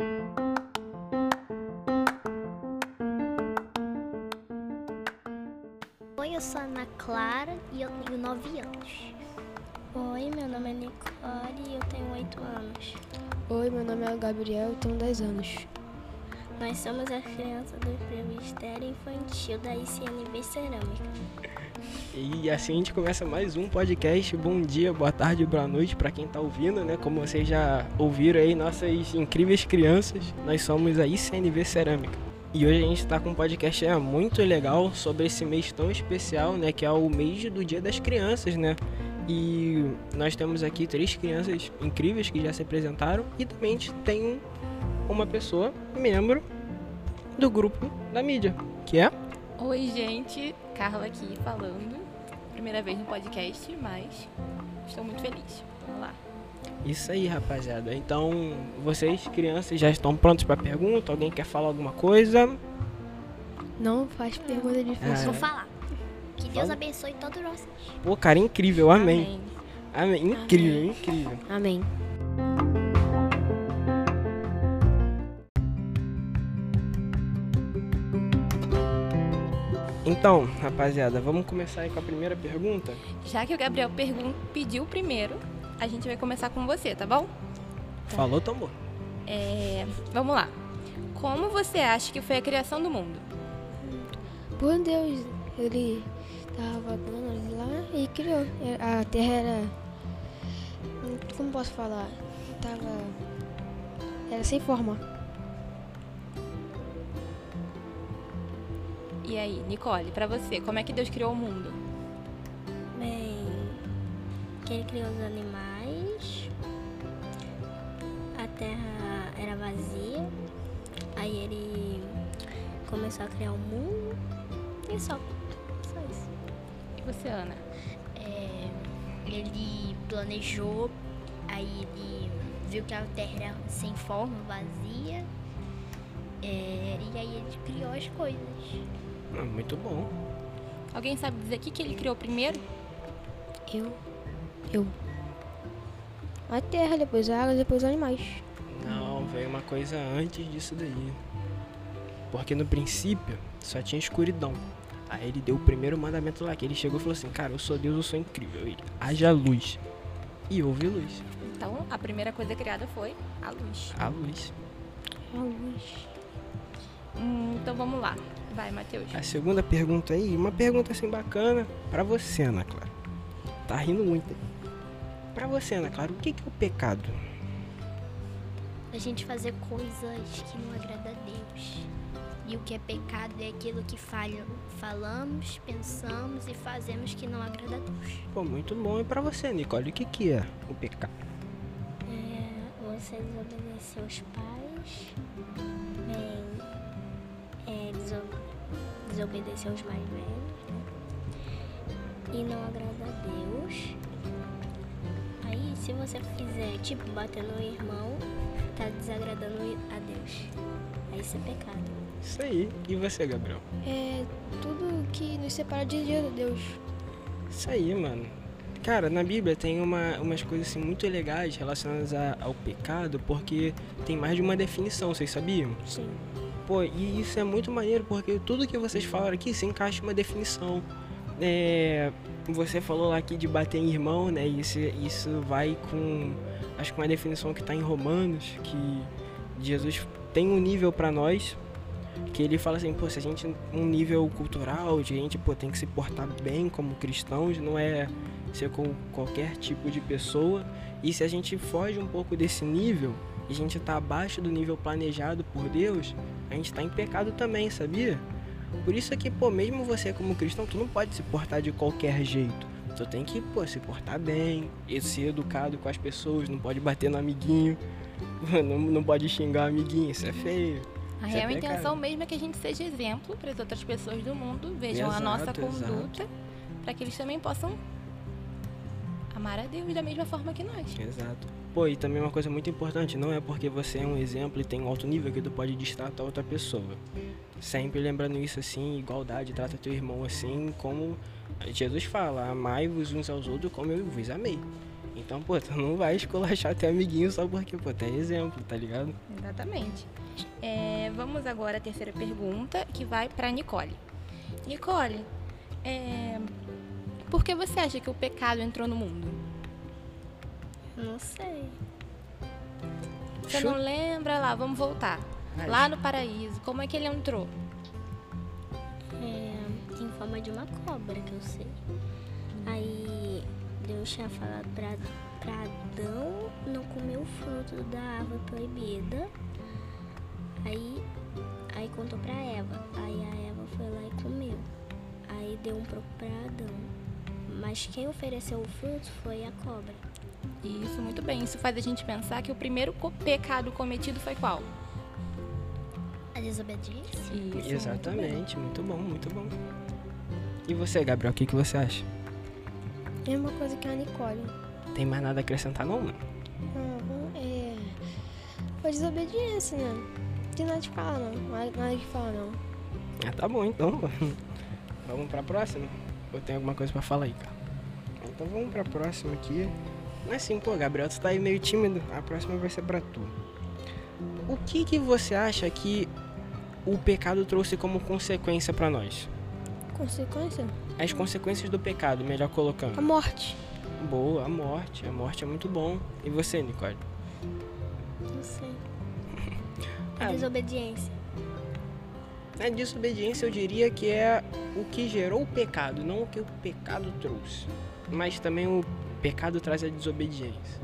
Oi, eu sou a Ana Clara e eu tenho 9 anos. Oi, meu nome é Nicole e eu tenho 8 anos. Oi, meu nome é Gabriel e tenho 10 anos. Nós somos as crianças do Ministério Infantil da ICNV Cerâmica. E assim a gente começa mais um podcast. Bom dia, boa tarde, boa noite para quem tá ouvindo, né? Como vocês já ouviram aí, nossas incríveis crianças, nós somos a ICNV Cerâmica. E hoje a gente está com um podcast é, muito legal sobre esse mês tão especial, né? Que é o mês do Dia das Crianças, né? E nós temos aqui três crianças incríveis que já se apresentaram e também a gente tem uma pessoa, membro do grupo da mídia, que é Oi, gente, Carla aqui falando. Primeira vez no podcast, mas estou muito feliz. Vamos lá. Isso aí, rapaziada. Então, vocês, crianças, já estão prontos para pergunta? Alguém quer falar alguma coisa? Não faz pergunta difícil. Vou falar. Que Deus Fala. abençoe todos vocês. Pô, cara, incrível, amém. Amém. Incrível, incrível. Amém. Então, rapaziada, vamos começar aí com a primeira pergunta? Já que o Gabriel pergun- pediu primeiro, a gente vai começar com você, tá bom? Falou, tambor. É, vamos lá. Como você acha que foi a criação do mundo? Por Deus, ele tava vagando ali lá e criou. A terra era. Como posso falar? Tava. Era sem forma. E aí, Nicole, pra você, como é que Deus criou o mundo? Bem, que ele criou os animais, a terra era vazia, aí ele começou a criar o mundo e só. Só isso. E você, Ana? É, ele planejou, aí ele viu que a terra era sem forma, vazia. é, e aí ele criou as coisas. Ah, muito bom. Alguém sabe dizer o que, que ele criou primeiro? Eu. Eu. A terra, depois a água, depois os animais. Não, veio uma coisa antes disso daí. Porque no princípio só tinha escuridão. Aí ele deu o primeiro mandamento lá, que ele chegou e falou assim, cara, eu sou Deus, eu sou incrível. Ele, haja luz. E houve luz. Então, a primeira coisa criada foi a luz. A luz. A luz. Hum, então vamos lá. Vai, Matheus. A segunda pergunta aí, uma pergunta assim bacana pra você, Ana Clara. Tá rindo muito. Pra você, Ana Clara, o que que é o pecado? A gente fazer coisas que não agradam a Deus. E o que é pecado é aquilo que falha, falamos, pensamos e fazemos que não agrada a Deus. Pô, muito bom. E pra você, Nicole, o que que é o pecado? É, você desobedecer os pais, bem, é, deso- desobedecer os mais velhos, né? E não agrada a Deus. Aí, se você fizer, tipo, bater no irmão, tá desagradando a Deus. Aí isso é pecado. Isso aí. E você, Gabriel? É tudo que nos separa de Deus. Isso aí, mano. Cara, na Bíblia tem uma, umas coisas assim muito legais relacionadas a- ao pecado, porque tem mais de uma definição, vocês sabiam? Sim. Pô, e isso é muito maneiro, porque tudo que vocês falaram aqui se encaixa em uma definição. É, você falou lá aqui de bater em irmão, né? Isso, isso vai com, acho que uma definição que está em Romanos, que Jesus tem um nível para nós, que ele fala assim, pô, se a gente um nível cultural, de gente pô, tem que se portar bem como cristãos, não é ser com qualquer tipo de pessoa. E se a gente foge um pouco desse nível, e a gente tá abaixo do nível planejado por Deus, a gente tá em pecado também, sabia? Por isso é que, pô, mesmo você como cristão, tu não pode se portar de qualquer jeito. Tu tem que, pô, se portar bem, e ser educado com as pessoas, não pode bater no amiguinho, não, não pode xingar o amiguinho, isso é feio. A Isso é real pecado. intenção mesmo é que a gente seja exemplo para as outras pessoas do mundo, vejam a Exato, nossa exato. conduta, para que eles também possam amar a Deus da mesma forma que nós. Exato. Pô, e também uma coisa muito importante, não é porque você é um exemplo e tem um alto nível que tu pode distratar outra pessoa. Sempre lembrando isso assim, igualdade, trata teu irmão assim como Jesus fala, amai-vos uns aos outros como eu vos amei. Então, pô, tu não vai esculachar teu amiguinho só porque, pô, tu é exemplo, tá ligado? Exatamente. É, vamos agora à terceira pergunta, que vai para Nicole. Nicole, é, por que você acha que o pecado entrou no mundo? Não sei. Você Chu- não lembra lá? Vamos voltar. Lá no paraíso, como é que ele entrou? É, em forma de uma cobra, que eu sei. Aí Deus tinha falado pra, pra Adão não comer o fruto da árvore proibida. Aí, aí contou pra Eva. Aí a Eva foi lá e comeu. Aí deu um pouco pra Adão. Mas quem ofereceu o fruto foi a cobra. Isso, muito bem. Isso faz a gente pensar que o primeiro co- pecado cometido foi qual? A desobediência? Isso, Exatamente, muito bom, muito bom. E você, Gabriel, o que, que você acha? Mesma coisa que a Nicole. Tem mais nada a acrescentar, não, mano? Uhum, é. Foi desobediência, né? Não tem nada de falar, não. Nada, que falar, não. Ah, tá bom, então. vamos pra próxima? Ou tem alguma coisa pra falar aí, cara? Então vamos pra próxima aqui. Não é assim, pô, Gabriel, tu tá aí meio tímido. A próxima vai ser pra tu. O que que você acha que o pecado trouxe como consequência pra nós? Consequência? As consequências do pecado, melhor A colocando. morte. Boa, a morte. A morte é muito bom. E você, Nicole? Não sei. A Ah, desobediência. A desobediência eu diria que é o que gerou o pecado, não o que o pecado trouxe. Mas também o pecado traz a desobediência.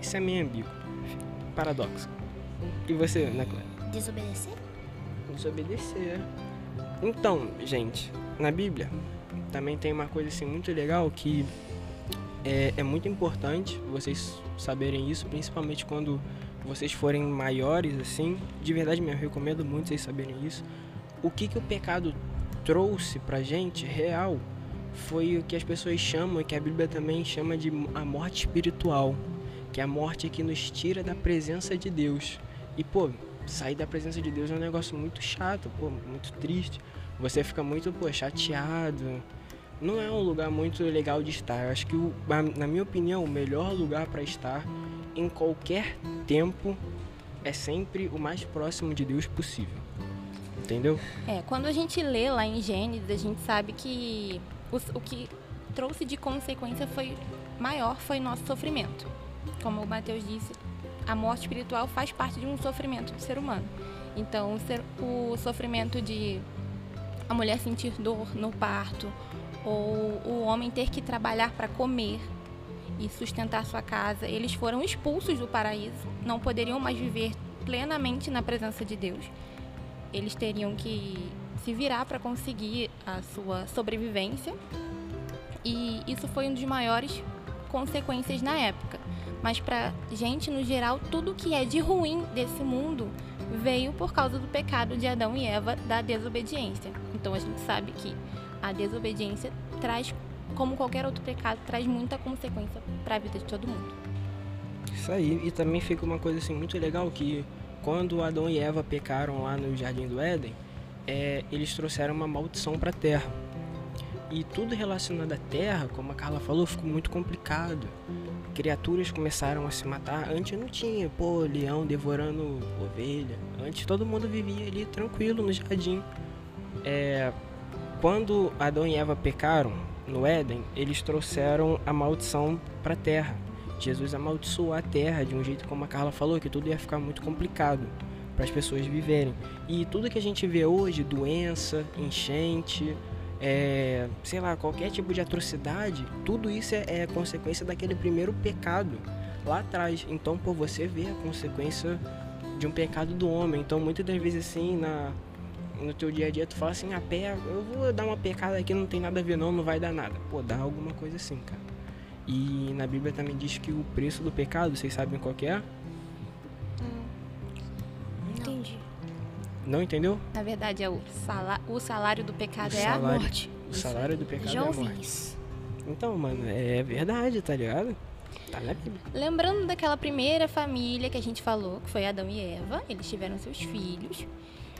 Isso é meio ambíguo. Paradoxo. E você, né, Clara? Desobedecer? Desobedecer. Então, gente, na Bíblia também tem uma coisa assim muito legal que é, é muito importante vocês saberem isso, principalmente quando vocês forem maiores, assim. De verdade mesmo, eu recomendo muito vocês saberem isso. O que, que o pecado trouxe pra gente, real, foi o que as pessoas chamam, que a Bíblia também chama de a morte espiritual. Que é a morte que nos tira da presença de Deus. E, pô, sair da presença de Deus é um negócio muito chato, pô, muito triste. Você fica muito, pô, chateado. Não é um lugar muito legal de estar. Eu acho que, na minha opinião, o melhor lugar para estar em qualquer tempo é sempre o mais próximo de Deus possível. Entendeu? É, quando a gente lê lá em Gênesis, a gente sabe que os- o que trouxe de consequência foi maior foi nosso sofrimento. Como o Mateus disse, a morte espiritual faz parte de um sofrimento do ser humano. Então, o, ser- o sofrimento de a mulher sentir dor no parto, ou o homem ter que trabalhar para comer e sustentar sua casa, eles foram expulsos do paraíso, não poderiam mais viver plenamente na presença de Deus eles teriam que se virar para conseguir a sua sobrevivência. E isso foi um dos maiores consequências na época. Mas para gente no geral, tudo que é de ruim desse mundo veio por causa do pecado de Adão e Eva da desobediência. Então a gente sabe que a desobediência traz, como qualquer outro pecado, traz muita consequência para a vida de todo mundo. Isso aí. E também fica uma coisa assim muito legal que quando Adão e Eva pecaram lá no Jardim do Éden, é, eles trouxeram uma maldição para a terra. E tudo relacionado à terra, como a Carla falou, ficou muito complicado. Criaturas começaram a se matar. Antes não tinha, pô, leão devorando ovelha. Antes todo mundo vivia ali tranquilo no jardim. É, quando Adão e Eva pecaram no Éden, eles trouxeram a maldição para a terra. Jesus amaldiçoou a terra de um jeito como a Carla falou, que tudo ia ficar muito complicado para as pessoas viverem. E tudo que a gente vê hoje, doença, enchente, é, sei lá, qualquer tipo de atrocidade, tudo isso é, é consequência daquele primeiro pecado lá atrás. Então, por você vê a consequência de um pecado do homem. Então, muitas das vezes assim, na no teu dia a dia tu fala assim, a pé, eu vou dar uma pecada aqui, não tem nada a ver não, não vai dar nada. Pô, dá alguma coisa assim, cara. E na Bíblia também diz que o preço do pecado, vocês sabem qual é? Não entendeu? Na verdade, é o, sala- o salário do pecado O é a salário. morte. O salário do pecado Já é a ouvi morte. isso. Então, mano, é verdade, tá ligado? Tá na Bíblia. Lembrando daquela primeira família que a gente falou, que foi Adão e Eva, eles tiveram seus filhos.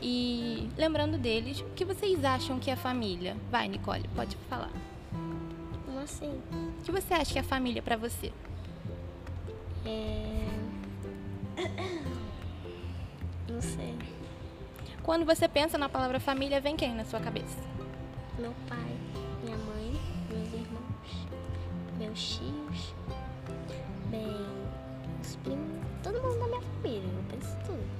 E lembrando deles, o que vocês acham que é família? Vai, Nicole, pode falar. Como assim? O que você acha que é família pra você? É... Não sei. Quando você pensa na palavra família, vem quem na sua cabeça? Meu pai, minha mãe, meus irmãos, meus tios, bem, os primos, todo mundo da minha família, eu penso tudo.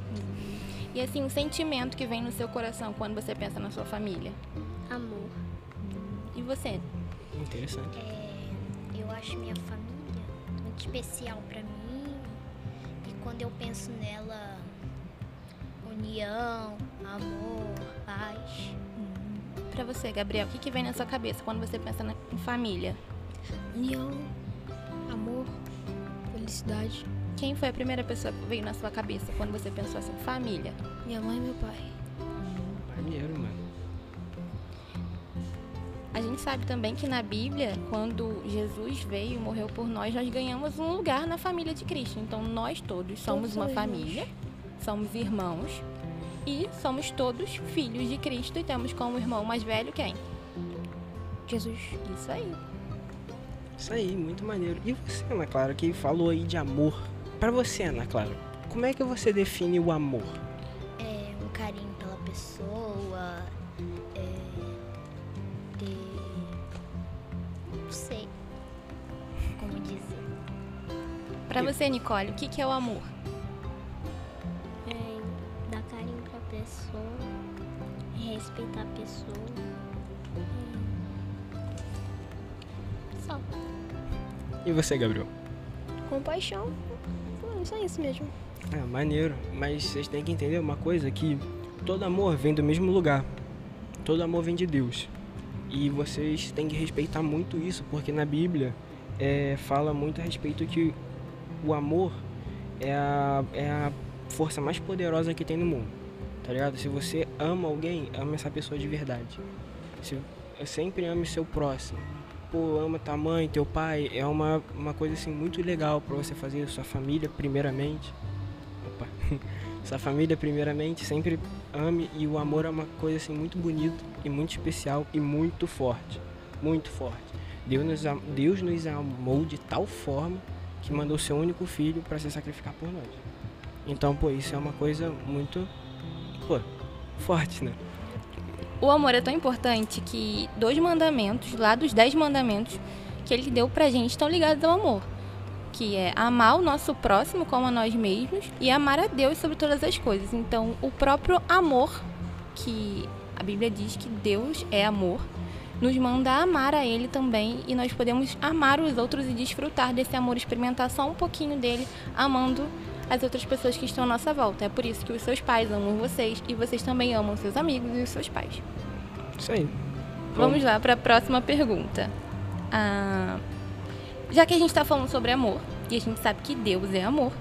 E assim, um sentimento que vem no seu coração quando você pensa na sua família. Amor. E você? Interessante. É, eu acho minha família muito especial pra mim. E quando eu penso nela, união, amor, paz. Pra você, Gabriel, o que, que vem na sua cabeça quando você pensa na- em família? União, amor, felicidade. Quem foi a primeira pessoa que veio na sua cabeça quando você pensou assim, família? Minha mãe e meu pai. Maneiro, mano. A gente sabe também que na Bíblia, quando Jesus veio e morreu por nós, nós ganhamos um lugar na família de Cristo. Então nós todos somos Todos uma somos família, somos irmãos e somos todos filhos de Cristo e temos como irmão mais velho quem? Jesus. Isso aí. Isso aí, muito maneiro. E você, Ana Clara, que falou aí de amor. Pra você, Ana Clara, como é que você define o amor? É, um carinho pela pessoa. É, ter. Não sei como dizer. Pra você, Nicole, o que, que é o amor? E você, Gabriel? Compaixão. Hum, Só isso mesmo. É, maneiro. Mas vocês têm que entender uma coisa que todo amor vem do mesmo lugar. Todo amor vem de Deus. E vocês têm que respeitar muito isso, porque na Bíblia é, fala muito a respeito que o amor é a, é a força mais poderosa que tem no mundo. Tá ligado? Se você ama alguém, ama essa pessoa de verdade. Se, sempre ame seu próximo. Pô, ama tua mãe, teu pai. É uma, uma coisa assim muito legal pra você fazer. Sua família, primeiramente. Opa. Sua família, primeiramente, sempre ame. E o amor é uma coisa assim muito bonita e muito especial e muito forte. Muito forte. Deus nos, Deus nos amou de tal forma que mandou seu único filho para se sacrificar por nós. Então, pô, isso é uma coisa muito, pô, forte, né? O amor é tão importante que dois mandamentos, lá dos dez mandamentos, que ele deu pra gente estão ligados ao amor. Que é amar o nosso próximo como a nós mesmos e amar a Deus sobre todas as coisas. Então, o próprio amor, que a Bíblia diz que Deus é amor, nos manda amar a Ele também e nós podemos amar os outros e desfrutar desse amor, experimentar só um pouquinho dele, amando as outras pessoas que estão à nossa volta. É por isso que os seus pais amam vocês e vocês também amam seus amigos e os seus pais. Isso aí. Vamos lá para a próxima pergunta. Ah, já que a gente está falando sobre amor e a gente sabe que Deus é amor,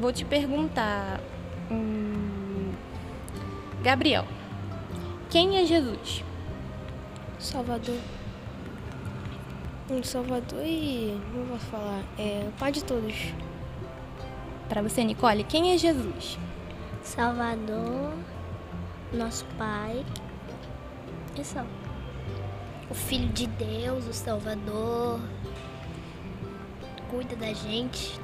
vou te perguntar, hum, Gabriel, quem é Jesus? Salvador. Um Salvador e. Não posso falar. É o pai de todos. Para você, Nicole, quem é Jesus? Salvador, nosso Pai. E só. O Filho de Deus, o Salvador. Cuida da gente.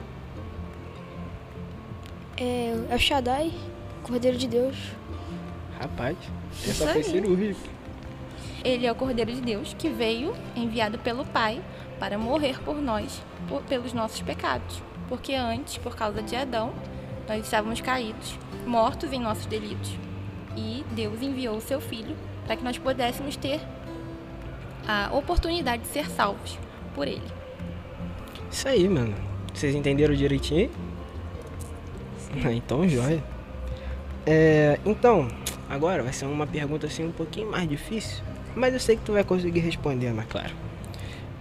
É El Shaddai, Cordeiro de Deus. Rapaz, essa foi aí. cirúrgica. Ele é o Cordeiro de Deus que veio enviado pelo Pai para morrer por nós, por- pelos nossos pecados. Porque antes, por causa de Adão, nós estávamos caídos, mortos em nossos delitos. E Deus enviou o seu Filho para que nós pudéssemos ter a oportunidade de ser salvos por Ele. Isso aí, mano. Vocês entenderam direitinho? Ah, então, joia. É, então, agora vai ser uma pergunta assim um pouquinho mais difícil, mas eu sei que tu vai conseguir responder, Ana Clara.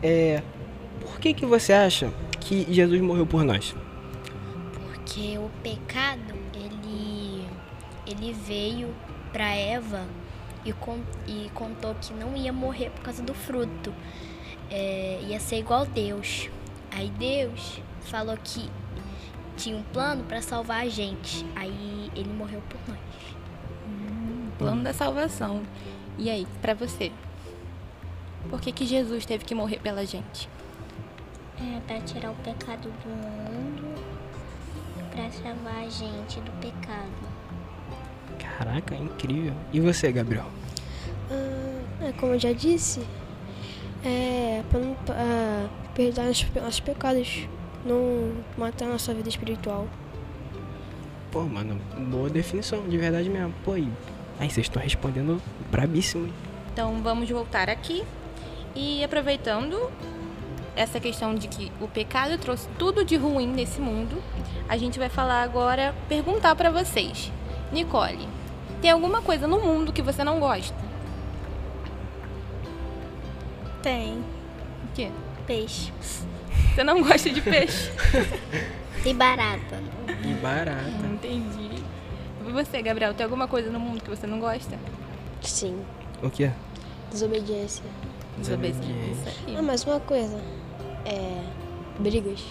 É, por que que você acha que Jesus morreu por nós? Porque o pecado, ele, ele veio para Eva e, con- e contou que não ia morrer por causa do fruto. É, ia ser igual Deus. Aí Deus falou que tinha um plano para salvar a gente. Aí ele morreu por nós. Plano da salvação. E aí, para você? Por que, que Jesus teve que morrer pela gente? É para tirar o pecado do mundo para salvar a gente do pecado. Caraca, incrível. E você, Gabriel? Ah, é, como eu já disse, é para não ah, perdoar os, pe- nossos pecados, não matar a nossa vida espiritual. Pô, mano, boa definição, de verdade mesmo. Pô, aí vocês estão respondendo brabíssimo. hein? Então vamos voltar aqui e aproveitando essa questão de que o pecado trouxe tudo de ruim nesse mundo, a gente vai falar agora, perguntar pra vocês. Nicole, tem alguma coisa no mundo que você não gosta? Tem O quê? peixe Você não gosta de peixe? e barata. E barata. Entendi. E você, Gabriel, tem alguma coisa no mundo que você não gosta? Sim, O quê? desobediência. Desobediência. Ah, mais uma coisa, é brigas,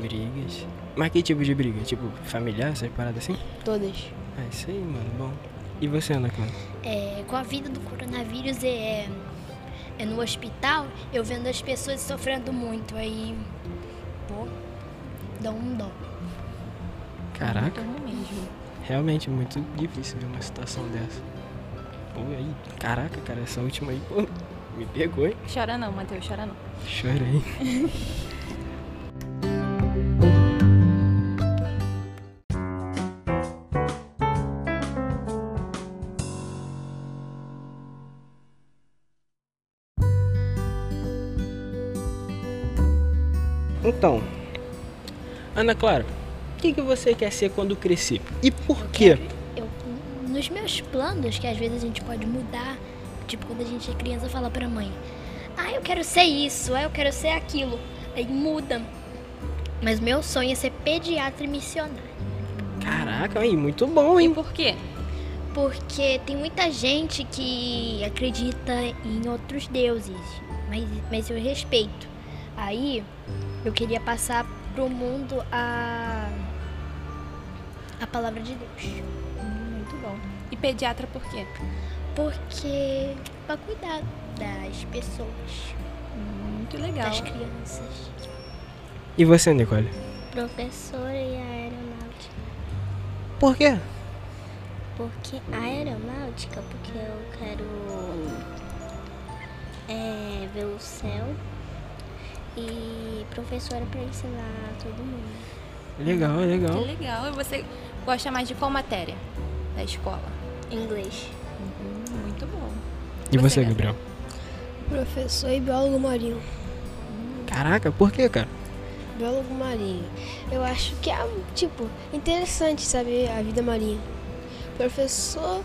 Brigas. Mas que tipo de briga? Tipo, familiar, essas paradas assim? todas. Ah, isso aí, mano, bom. E você, Ana Clara? É, com a vida do coronavírus é, é no hospital, eu vendo as pessoas sofrendo muito, aí, pô, dá um dó. Caraca, realmente muito difícil ver uma situação dessa. Pô, aí, caraca, cara, essa última aí, pô, me pegou, hein? Chora não, Matheus, chora não. Chorei. Então, Ana Clara, o que, que você quer ser quando crescer? E por quê? Eu, nos meus planos, que às vezes a gente pode mudar, tipo quando a gente é criança, fala pra mãe, ah, eu quero ser isso, ah, eu quero ser aquilo. Aí muda. Mas meu sonho é ser pediatra e missionário. Caraca, aí, muito bom, E hein? por quê? Porque tem muita gente que acredita em outros deuses, mas, mas eu respeito. Aí eu queria passar pro mundo a, a palavra de Deus. Muito bom. E pediatra por quê? Porque para cuidar das pessoas, Muito legal. das crianças. E você, Nicole? Professora e aeronáutica. Por quê? Porque a aeronáutica, porque eu quero é, ver o céu. E professora para ensinar todo mundo. Legal, legal. Que legal. E você gosta mais de qual matéria da escola? Inglês. Muito bom. E Você, você, Gabriel? Professor e biólogo marinho. Caraca, por quê, cara? Biólogo marinho. Eu acho que é, tipo, interessante saber a vida marinha. Professor.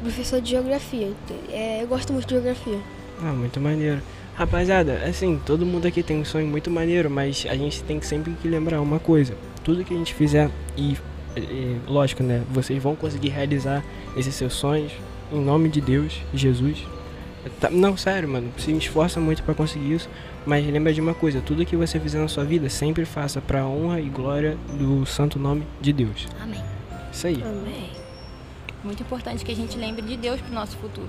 Professor de geografia. É, eu gosto muito de geografia. Ah, muito maneiro. Rapaziada, assim, todo mundo aqui tem um sonho muito maneiro, mas a gente tem que sempre que lembrar uma coisa. Tudo que a gente fizer, e, e, lógico, né? Vocês vão conseguir realizar esses seus sonhos em nome de Deus, Jesus. Tá- não, sério, mano, se esforça muito pra conseguir isso, mas lembra de uma coisa, tudo que você fizer na sua vida, sempre faça pra honra e glória do santo nome de Deus. Amém. Isso aí. Amém. Muito importante que a gente lembre de Deus pro nosso futuro.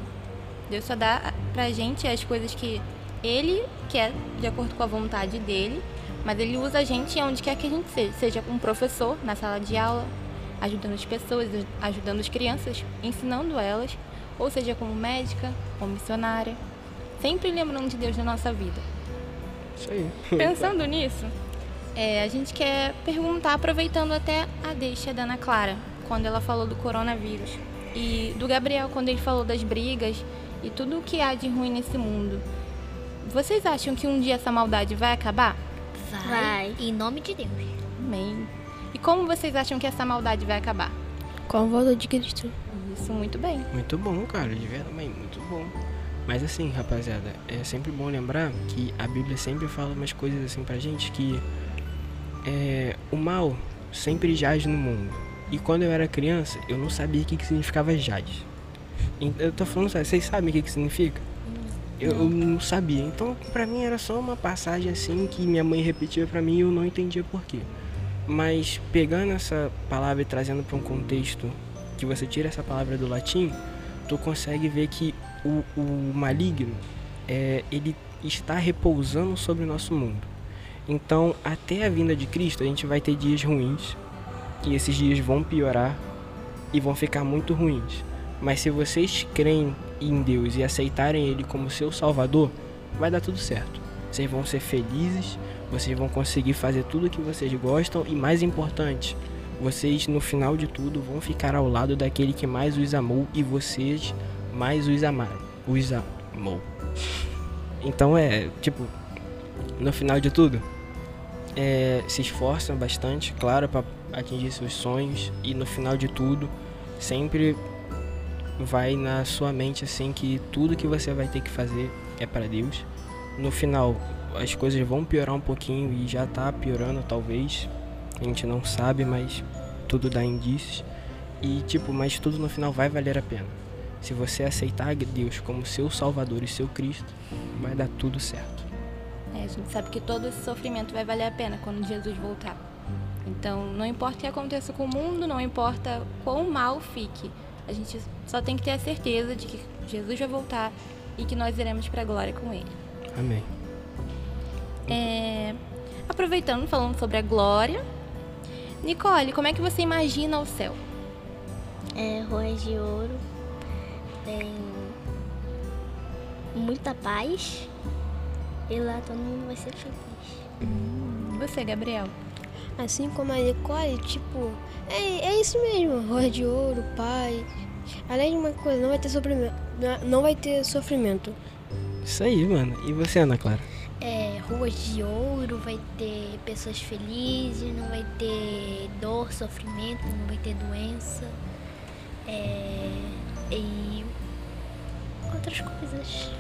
Deus só dá pra gente as coisas que Ele quer, de acordo com a vontade dele, mas Ele usa a gente onde quer que a gente seja. Seja um professor na sala de aula, ajudando as pessoas, ajudando as crianças, ensinando elas, ou seja como médica, como missionária. Sempre lembrando de Deus na nossa vida. Isso aí. Pensando nisso, é, a gente quer perguntar, aproveitando até a deixa da Ana Clara, quando ela falou do coronavírus, e do Gabriel, quando ele falou das brigas e tudo o que há de ruim nesse mundo. Vocês acham que um dia essa maldade vai acabar? Vai. Vai. Em nome de Deus. Amém. E como vocês acham que essa maldade vai acabar? Com a volta de Cristo. Isso, muito bem. Muito bom, cara, de verdade, muito bom. Mas assim, rapaziada, é sempre bom lembrar que a Bíblia sempre fala umas coisas assim pra gente que é, o mal sempre jaz no mundo. E quando eu era criança, eu não sabia o que, que significava jaz. Eu tô falando sério, vocês sabem o que, que significa? Eu, eu não sabia. Então, pra mim era só uma passagem assim que minha mãe repetia pra mim e eu não entendia por quê. Mas pegando essa palavra e trazendo para um contexto que você tira essa palavra do latim, tu consegue ver que o, o maligno é, ele está repousando sobre o nosso mundo. Então, até a vinda de Cristo, a gente vai ter dias ruins, que esses dias vão piorar e vão ficar muito ruins. Mas se vocês creem em Deus e aceitarem Ele como seu Salvador, vai dar tudo certo. Vocês vão ser felizes, vocês vão conseguir fazer tudo o que vocês gostam e mais importante, vocês no final de tudo vão ficar ao lado daquele que mais os amou e vocês mais os amaram. Os amou. Então é, tipo, no final de tudo, é, se esforçam bastante, claro, para atingir seus sonhos e no final de tudo, sempre vai na sua mente assim que tudo que você vai ter que fazer é para Deus. No final, as coisas vão piorar um pouquinho e já tá piorando talvez. A gente não sabe, mas tudo dá indícios. E tipo, mas tudo no final vai valer a pena. Se você aceitar Deus como seu Salvador e seu Cristo, vai dar tudo certo. É, a gente sabe que todo esse sofrimento vai valer a pena quando Jesus voltar. Então, não importa o que aconteça com o mundo, não importa quão mal fique, a gente só tem que ter a certeza de que Jesus vai voltar e que nós iremos para a glória com Ele. Amém. É, aproveitando, falando sobre a glória, Nicole, como é que você imagina o céu? É, ruas de ouro, tem muita paz e lá todo mundo vai ser feliz. Você, Gabriel? Assim como a Nicole, tipo, é, é isso mesmo, roda de ouro, paz. Além de uma coisa, não vai ter sofrimento. Não vai ter sofrimento. Isso aí, mano. E você, Ana Clara? Ruas de ouro, vai ter pessoas felizes, não vai ter dor, sofrimento, não vai ter doença. É, e outras coisas.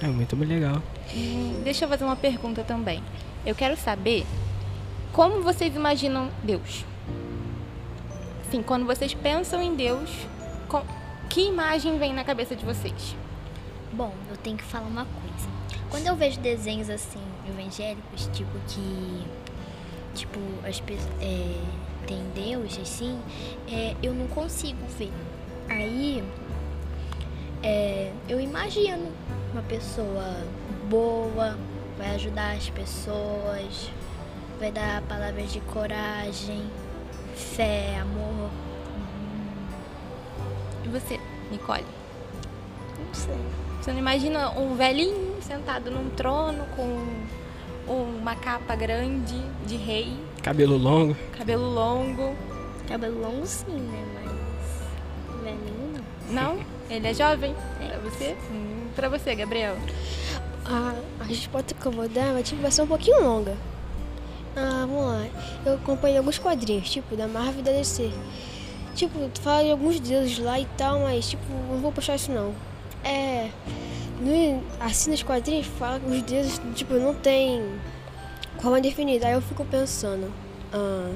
É muito legal. Hum, deixa eu fazer uma pergunta também. Eu quero saber como vocês imaginam Deus? Sim, quando vocês pensam em Deus, com- que imagem vem na cabeça de vocês? Bom, eu tenho que falar uma coisa. Quando eu vejo desenhos assim, evangélicos, tipo que. Tipo, as pessoas. É, tem Deus, assim, é, eu não consigo ver. Aí. é, eu imagino uma pessoa boa, vai ajudar as pessoas, vai dar palavras de coragem, fé, amor. E você, Nicole? Não sei. Você não imagina um velhinho sentado num trono com uma capa grande de rei, Cabelo longo. cabelo longo? Cabelo longo sim, né? Mas velhinho não. Não? Ele é jovem? Pra você? Hum, pra você, Gabriel. A, a resposta que eu vou dar vai, tipo, vai ser um pouquinho longa. Ah, vamos lá. Eu acompanhei alguns quadrinhos, tipo, da Marvel e da DC. Tipo, tu fala de alguns deuses lá e tal, mas, tipo, não vou puxar isso não. É. No, assim nos quadrinhos fala que os deuses, tipo, não tem forma definida. Aí eu fico pensando, ah,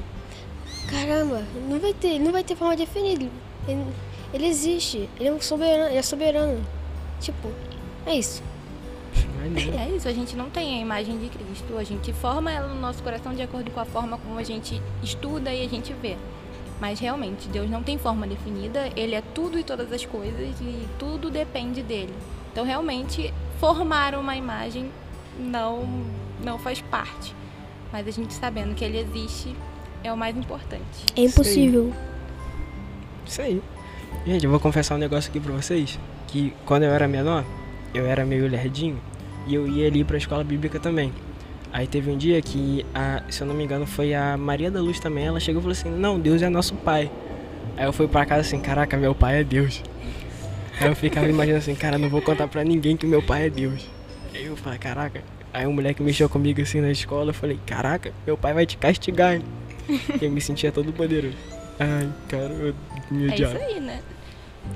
caramba, não vai ter, não vai ter forma definida. Ele, ele existe, ele é um soberano, ele é soberano. Tipo, é isso. Maneiro. É isso, a gente não tem a imagem de Cristo. A gente forma ela no nosso coração de acordo com a forma como a gente estuda e a gente vê. Mas realmente, Deus não tem forma definida, Ele é tudo e todas as coisas e tudo depende dele. Então, realmente, formar uma imagem não, não faz parte. Mas a gente sabendo que Ele existe é o mais importante. É impossível. Isso aí. Gente, eu vou confessar um negócio aqui pra vocês. Que quando eu era menor, eu era meio lerdinho. E eu ia ali pra escola bíblica também. Aí teve um dia que, a, se eu não me engano, foi a Maria da Luz também. Ela chegou e falou assim: Não, Deus é nosso pai. Aí eu fui pra casa assim: Caraca, meu pai é Deus. Aí eu ficava imaginando assim: Cara, não vou contar pra ninguém que meu pai é Deus. Aí eu falei: Caraca. Aí um moleque mexeu comigo assim na escola. Eu falei: Caraca, meu pai vai te castigar. hein?" eu me sentia todo poderoso. Ai, cara, eu me É isso odiava. aí, né?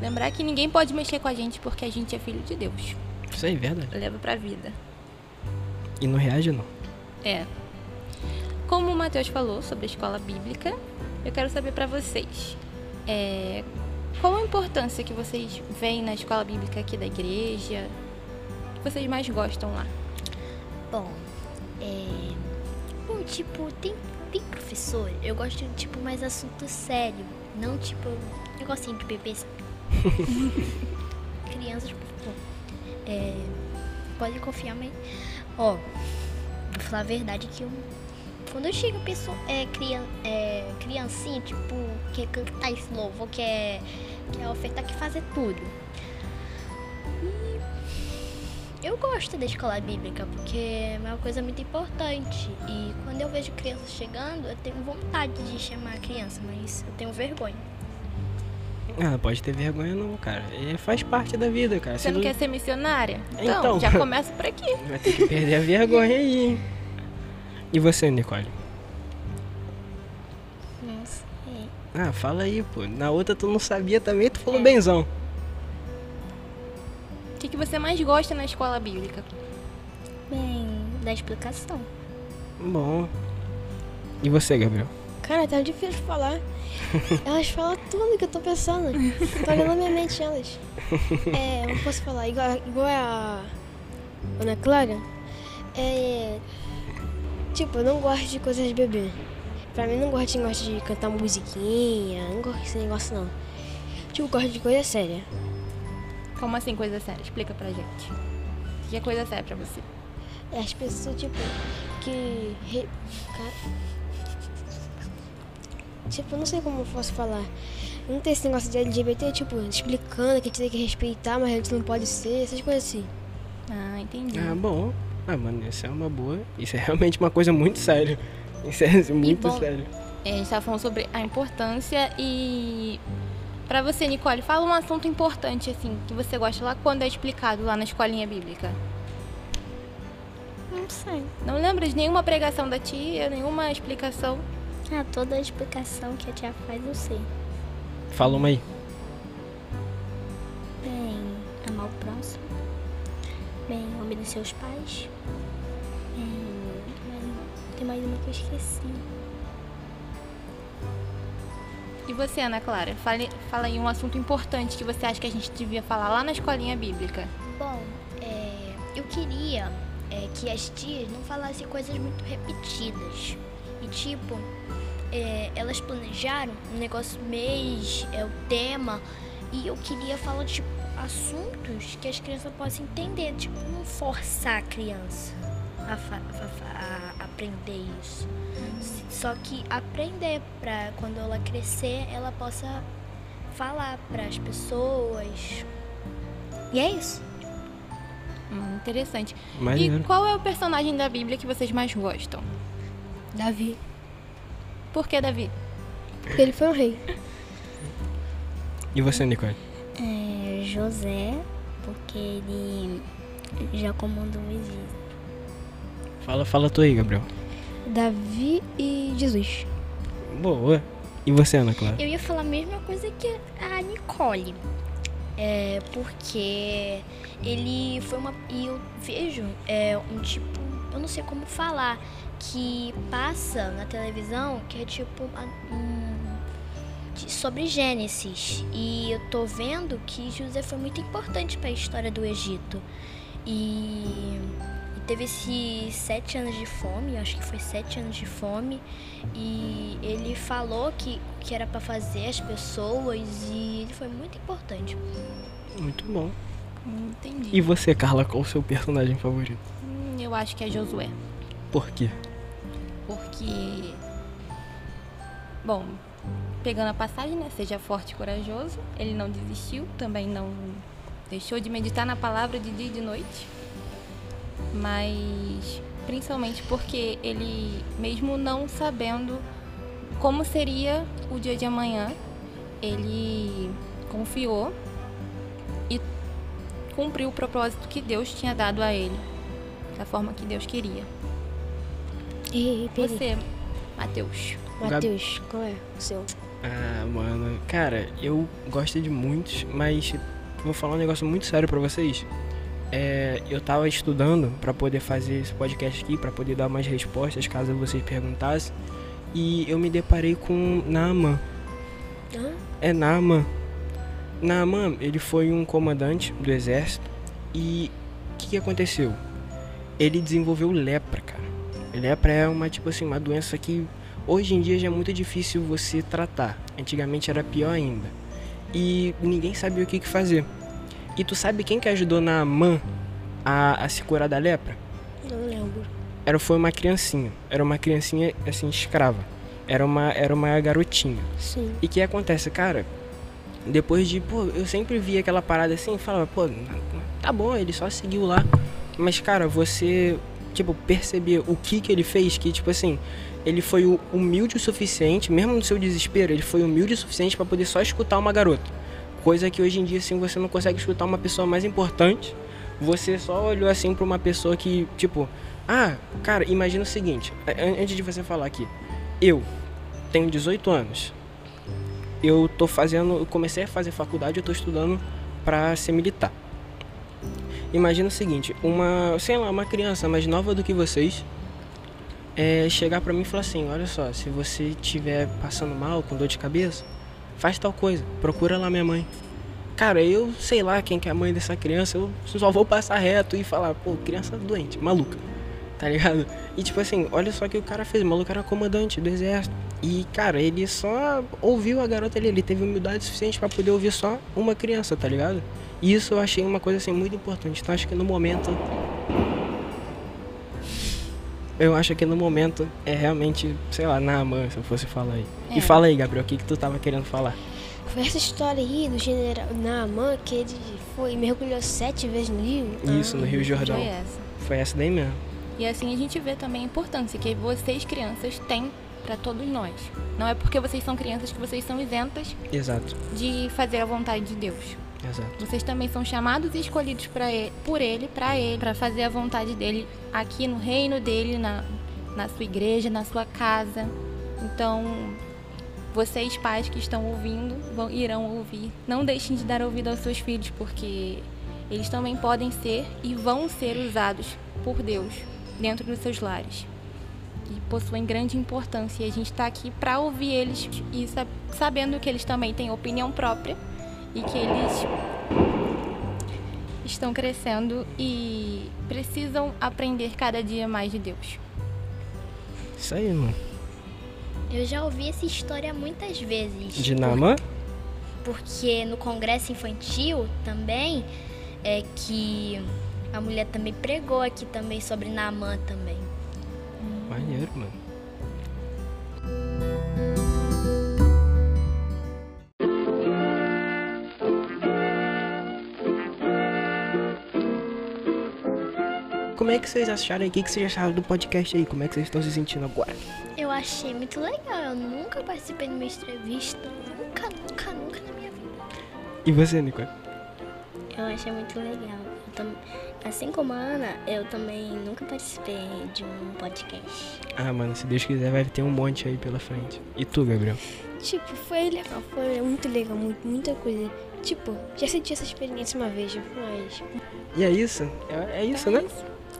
Lembrar que ninguém pode mexer com a gente porque a gente é filho de Deus. Isso aí, verdade. Leva pra vida. E não reage, não. É. Como o Matheus falou sobre a escola bíblica, eu quero saber pra vocês. é, qual a importância que vocês veem na escola bíblica aqui da igreja? O que vocês mais gostam lá? Bom, é. Bom, tipo, tem, tem professor, eu gosto de, tipo, mais assunto sério. Não, tipo, negocinho de bebê, sabe? Crianças, tipo, bom, é. Pode confiar, mas. Ó, vou falar a verdade que eu quando chega pessoa, é, crian, é, criancinha, tipo, quer cantar esse louvor, quer, quer ofertar, quer fazer tudo. E eu gosto da escola bíblica, porque é uma coisa muito importante. E quando eu vejo crianças chegando, eu tenho vontade de chamar a criança, mas eu tenho vergonha. Ah, pode ter vergonha não, cara. É, faz parte da vida, cara. Você Se não quer ser missionária? Então, Então. já começa por aqui. Vai ter que perder a vergonha aí, hein? E você, Nicole? Não sei. Ah, fala aí, pô. Na outra tu não sabia também, tu É. falou benzão. O que, que você mais gosta na escola bíblica? Bem, da explicação. Bom. E você, Gabriel? Cara, tá difícil de falar. Elas falam tudo que eu tô pensando. Tô olhando na minha mente elas. É, eu não posso falar. Igual, igual a Ana Clara. É. Tipo, eu não gosto de coisas de bebê. Pra mim, não gosto de negócio de cantar musiquinha. Não gosto desse negócio, não. Tipo, gosto de coisa séria. Como assim, coisa séria? Explica pra gente. O que é coisa séria pra você? É as pessoas, tipo, que. Re... Cara... Tipo, eu não sei como eu posso falar. Não tem esse negócio de LGBT, tipo, explicando que a gente tem que respeitar, mas a gente não pode ser, essas coisas assim. Ah, entendi. Ah, bom. Ah, mano, isso é uma boa. Isso é realmente uma coisa muito séria. Isso é muito bom, sério. É, a gente tava falando sobre a importância e... Pra você, Nicole, fala um assunto importante, assim, que você gosta lá quando é explicado lá na escolinha bíblica. Não sei. Não lembra de nenhuma pregação da tia, nenhuma explicação? Ah, toda a explicação que a tia faz eu sei. Fala uma aí. Bem, amar o próximo. Bem, obedecer aos pais. Bem, mas tem mais uma que eu esqueci. E você, Ana Clara? Fale, fala aí um assunto importante que você acha que a gente devia falar lá na escolinha bíblica. Bom, é, eu queria é, que as tias não falassem coisas muito repetidas. E tipo, é, elas planejaram um negócio mês, é o tema, e eu queria falar tipo assuntos que as crianças possam entender, tipo, não forçar a criança a, fa- a aprender isso. Só que aprender para quando ela crescer, ela possa falar para as pessoas. E é isso. Hum, interessante. E qual é o personagem da Bíblia que vocês mais gostam? Davi. Por que, Davi? Porque ele foi um rei. E você, Nicole? É, José, porque ele já comandou o exílio. Fala, fala tu aí, Gabriel. Davi e Jesus. Boa. E você, Ana Clara? Eu ia falar a mesma coisa que a Nicole. É, porque ele foi uma. E eu vejo é, um tipo. Eu não sei como falar. Que passa na televisão, que é tipo. um- de- sobre Gênesis. E eu tô vendo que José foi muito importante para a história do Egito. E, e teve esses sete anos de fome, eu acho que foi sete anos de fome. E ele falou que, que era para fazer as pessoas e ele foi muito importante. Muito bom. Entendi. E você, Carla, qual o seu personagem favorito? Hum, eu acho que é Josué. Por quê? Porque. Bom, pegando a passagem, né? Seja forte e corajoso. Ele não desistiu, também não deixou de meditar na palavra de dia e de noite. Mas principalmente porque ele, mesmo não sabendo como seria o dia de amanhã, ele confiou e cumpriu o propósito que Deus tinha dado a ele, da forma que Deus queria. E. Você, Mateus. Matheus, qual é o seu? Ah, mano, cara, eu gosto de muitos, mas vou falar um negócio muito sério pra vocês. É, eu tava estudando pra poder fazer esse podcast aqui, pra poder dar mais respostas caso vocês perguntassem, e eu me deparei com Naaman. Hã? É Naaman. Naaman, ele foi um comandante do exército e o que, que aconteceu? Ele desenvolveu lepra, cara. Lepra é uma tipo assim, uma doença que hoje em dia já é muito difícil você tratar. Antigamente era pior ainda. E ninguém sabia o que, que fazer. E tu sabe quem que ajudou Naaman a, a se curar da lepra? Não lembro. era, foi uma criancinha. Era uma criancinha, assim, escrava. Era uma, era uma garotinha. Sim. E o que acontece, cara? Depois de, pô, eu sempre via aquela parada assim e falava, pô, tá bom, ele só seguiu lá. Mas, cara, você, tipo, perceber o que que ele fez, que, tipo assim, ele foi hu- humilde o suficiente, mesmo no seu desespero, ele foi humilde o suficiente pra poder só escutar uma garota. Coisa que hoje em dia, assim, você não consegue escutar uma pessoa mais importante. Você só olhou assim pra uma pessoa que, tipo, ah, cara, imagina o seguinte, antes de você falar aqui, eu tenho 18 anos. Eu tô fazendo, eu comecei a fazer faculdade, eu tô estudando pra ser militar. Imagina o seguinte, uma, sei lá, uma criança mais nova do que vocês, é, chegar pra mim e falar assim, olha só, se você estiver passando mal, com dor de cabeça, faz tal coisa, procura lá minha mãe. Cara, eu sei lá quem que é a mãe dessa criança, eu só vou passar reto e falar, pô, criança doente, maluca, tá ligado? E tipo assim, olha só que o cara fez, o maluco era comandante do exército. E, cara, ele só ouviu a garota ali, ele teve humildade suficiente pra poder ouvir só uma criança, tá ligado? E isso eu achei uma coisa assim muito importante. Então acho que no momento. Eu acho que no momento é realmente, sei lá, Naaman, se eu fosse falar aí. É. E fala aí, Gabriel, o que, que tu tava querendo falar? Foi essa história aí do general Naaman, que ele foi e mergulhou sete vezes no rio. Isso, no Rio Jordão. Foi essa. Foi essa daí mesmo. E assim a gente vê também a importância que vocês, crianças, têm para todos nós. Não é porque vocês são crianças que vocês são isentas Exato, de fazer a vontade de Deus. Exato. Vocês também são chamados e escolhidos ele, por ele, para ele, para fazer a vontade dele aqui no reino dele, na, na sua igreja, na sua casa. Então, vocês pais que estão ouvindo, vão, irão ouvir. Não deixem de dar ouvido aos seus filhos, porque eles também podem ser e vão ser usados por Deus dentro dos seus lares. E possuem grande importância. E a gente está aqui para ouvir eles e sa- sabendo que eles também têm opinião própria e que eles estão crescendo e precisam aprender cada dia mais de Deus. Isso aí, mano. Eu já ouvi essa história muitas vezes. De Naaman? Porque no congresso infantil também é que a mulher também pregou aqui também sobre Naamã também. Maneiro, mano. Como é que vocês acharam? O que vocês acharam do podcast aí? Como é que vocês estão se sentindo agora? Eu achei muito legal. Eu nunca participei de uma entrevista. Nunca, nunca, nunca na minha vida. E você, Nico? Eu achei muito legal. Eu tam- Assim como a Ana, eu também nunca participei de um podcast. Ah, mano, se Deus quiser, vai ter um monte aí pela frente. E tu, Gabriel? Tipo, foi legal, foi muito legal, muito, muita coisa. Tipo, já senti essa experiência uma vez, mas E é isso? É, é isso, né?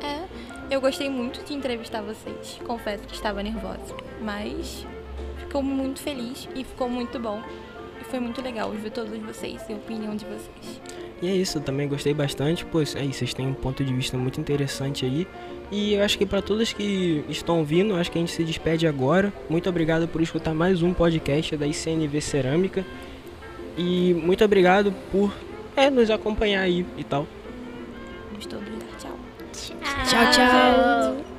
É, eu gostei muito de entrevistar vocês. Confesso que estava nervosa, mas ficou muito feliz e ficou muito bom. E foi muito legal ver todos vocês e a opinião de vocês. E é isso, eu também gostei bastante, pois aí vocês têm um ponto de vista muito interessante aí. E eu acho que para todos que estão ouvindo, acho que a gente se despede agora. Muito obrigado por escutar mais um podcast da ICNV Cerâmica. E muito obrigado por é, nos acompanhar aí e tal. Vamos todos dar tchau. Tchau, tchau.